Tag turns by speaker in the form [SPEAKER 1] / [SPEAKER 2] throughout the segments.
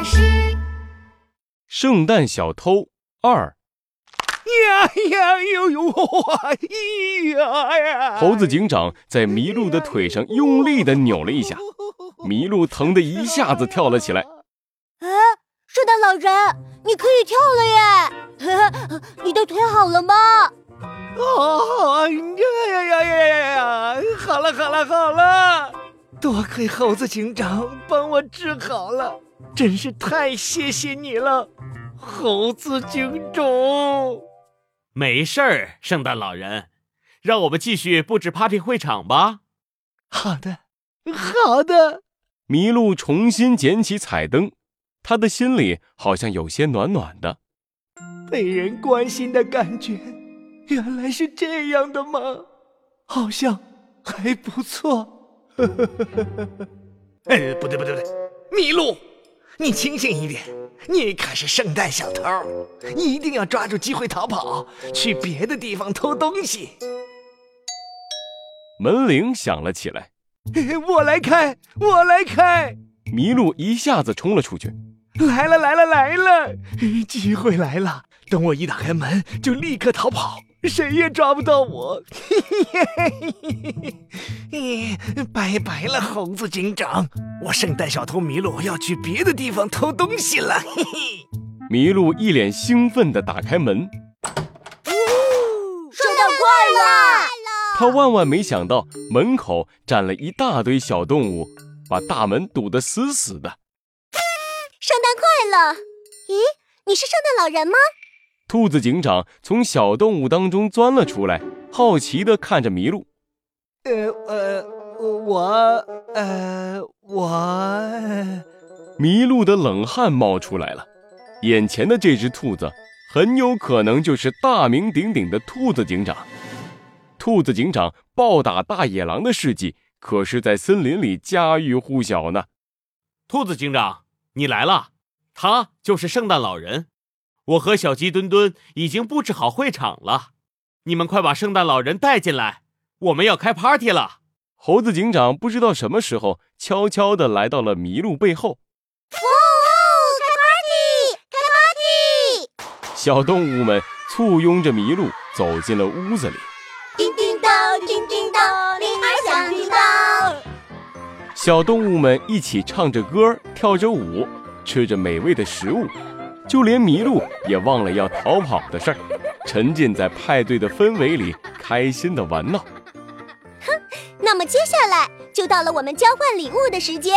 [SPEAKER 1] 巴士。
[SPEAKER 2] 圣诞小偷二，
[SPEAKER 3] 呀呀呦呦哇呀呀！
[SPEAKER 2] 猴子警长在麋鹿的腿上用力的扭了一下，麋鹿疼得一下子跳了起来。
[SPEAKER 4] 哎，圣诞老人，你可以跳了耶！你的腿好了吗？
[SPEAKER 3] 啊呀呀呀呀呀呀！好了好了好了，多亏猴子警长帮我治好了，真是太谢谢你了，猴子警长。
[SPEAKER 5] 没事儿，圣诞老人，让我们继续布置 party 会场吧。
[SPEAKER 3] 好的，好的。
[SPEAKER 2] 麋鹿重新捡起彩灯，他的心里好像有些暖暖的。
[SPEAKER 3] 被人关心的感觉，原来是这样的吗？好像还不错。哎，不对不对不对，麋鹿，你清醒一点，你可是圣诞小偷，一定要抓住机会逃跑，去别的地方偷东西。
[SPEAKER 2] 门铃响了起来，
[SPEAKER 3] 我来开，我来开。
[SPEAKER 2] 麋鹿一下子冲了出去。
[SPEAKER 3] 来了来了来了，机会来了！等我一打开门，就立刻逃跑，谁也抓不到我。拜拜了，猴子警长！我圣诞小偷麋鹿要去别的地方偷东西了。嘿嘿。
[SPEAKER 2] 麋鹿一脸兴奋地打开门，
[SPEAKER 4] 圣诞快乐！
[SPEAKER 2] 他万万没想到门口站了一大堆小动物，把大门堵得死死的。
[SPEAKER 4] 圣诞快乐！咦，你是圣诞老人吗？
[SPEAKER 2] 兔子警长从小动物当中钻了出来，好奇地看着麋鹿。
[SPEAKER 3] 呃呃，我呃我……
[SPEAKER 2] 麋鹿的冷汗冒出来了，眼前的这只兔子很有可能就是大名鼎鼎的兔子警长。兔子警长暴打大野狼的事迹可是在森林里家喻户晓呢。
[SPEAKER 5] 兔子警长，你来了，他就是圣诞老人。我和小鸡墩墩已经布置好会场了，你们快把圣诞老人带进来，我们要开 party 了。
[SPEAKER 2] 猴子警长不知道什么时候悄悄地来到了麋鹿背后。
[SPEAKER 4] 呜呜，开 party，开 party！
[SPEAKER 2] 小动物们簇拥着麋鹿走进了屋子里。
[SPEAKER 4] 叮叮当，叮叮当，铃儿响叮当。
[SPEAKER 2] 小动物们一起唱着歌，跳着舞，吃着美味的食物。就连麋鹿也忘了要逃跑的事儿，沉浸在派对的氛围里，开心的玩闹。
[SPEAKER 4] 哼，那么接下来就到了我们交换礼物的时间，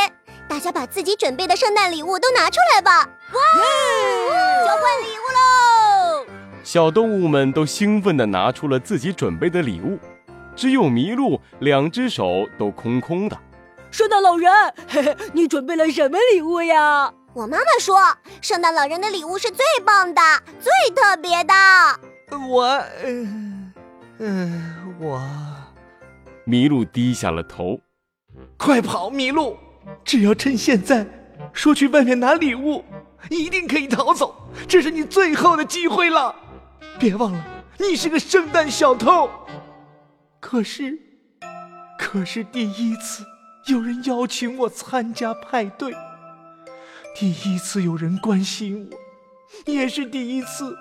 [SPEAKER 4] 大家把自己准备的圣诞礼物都拿出来吧！哇，交换礼物喽！
[SPEAKER 2] 小动物们都兴奋地拿出了自己准备的礼物，只有麋鹿两只手都空空的。
[SPEAKER 6] 圣诞老人，嘿嘿，你准备了什么礼物呀？
[SPEAKER 4] 我妈妈说，圣诞老人的礼物是最棒的、最特别的。
[SPEAKER 3] 我，嗯、呃，我……
[SPEAKER 2] 麋鹿低下了头。
[SPEAKER 3] 快跑，麋鹿！只要趁现在，说去外面拿礼物，一定可以逃走。这是你最后的机会了。别忘了，你是个圣诞小偷。可是，可是第一次有人邀请我参加派对。第一次有人关心我，也是第一次，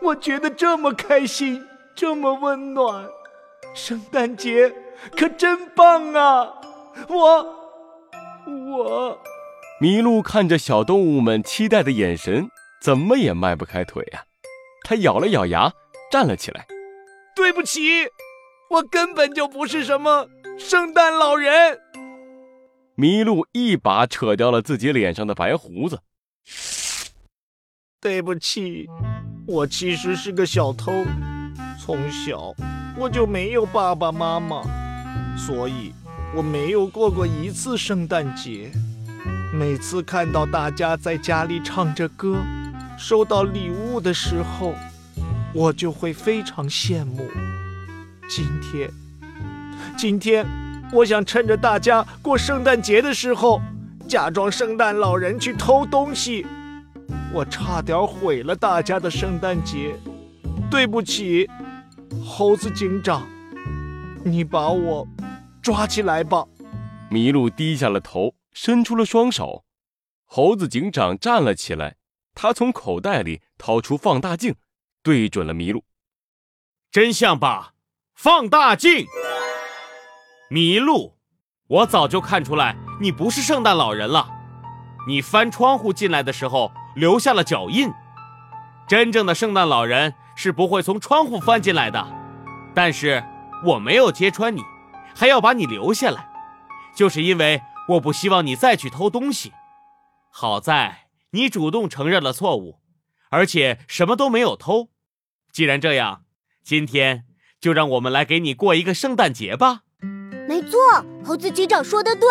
[SPEAKER 3] 我觉得这么开心，这么温暖。圣诞节可真棒啊！我，我……
[SPEAKER 2] 麋鹿看着小动物们期待的眼神，怎么也迈不开腿呀。他咬了咬牙，站了起来。
[SPEAKER 3] 对不起，我根本就不是什么圣诞老人。
[SPEAKER 2] 麋鹿一把扯掉了自己脸上的白胡子。
[SPEAKER 3] 对不起，我其实是个小偷。从小我就没有爸爸妈妈，所以我没有过过一次圣诞节。每次看到大家在家里唱着歌，收到礼物的时候，我就会非常羡慕。今天，今天。我想趁着大家过圣诞节的时候，假装圣诞老人去偷东西。我差点毁了大家的圣诞节，对不起，猴子警长，你把我抓起来吧。
[SPEAKER 2] 麋鹿低下了头，伸出了双手。猴子警长站了起来，他从口袋里掏出放大镜，对准了麋鹿。
[SPEAKER 5] 真相吧，放大镜！麋鹿，我早就看出来你不是圣诞老人了。你翻窗户进来的时候留下了脚印。真正的圣诞老人是不会从窗户翻进来的。但是我没有揭穿你，还要把你留下来，就是因为我不希望你再去偷东西。好在你主动承认了错误，而且什么都没有偷。既然这样，今天就让我们来给你过一个圣诞节吧。
[SPEAKER 4] 没错，猴子警长说的对，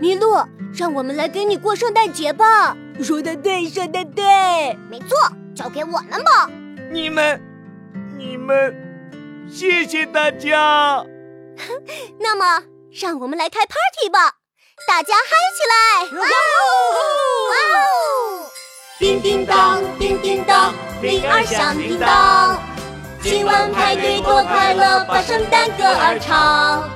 [SPEAKER 4] 麋鹿，让我们来给你过圣诞节吧。
[SPEAKER 6] 说的对，说的对，
[SPEAKER 4] 没错，交给我们吧。
[SPEAKER 3] 你们，你们，谢谢大家。
[SPEAKER 4] 那么，让我们来开 party 吧，大家嗨起来！哇哦，哇哦！叮叮当，叮叮当，铃儿响叮当，今晚派对多快乐，把圣诞歌儿唱。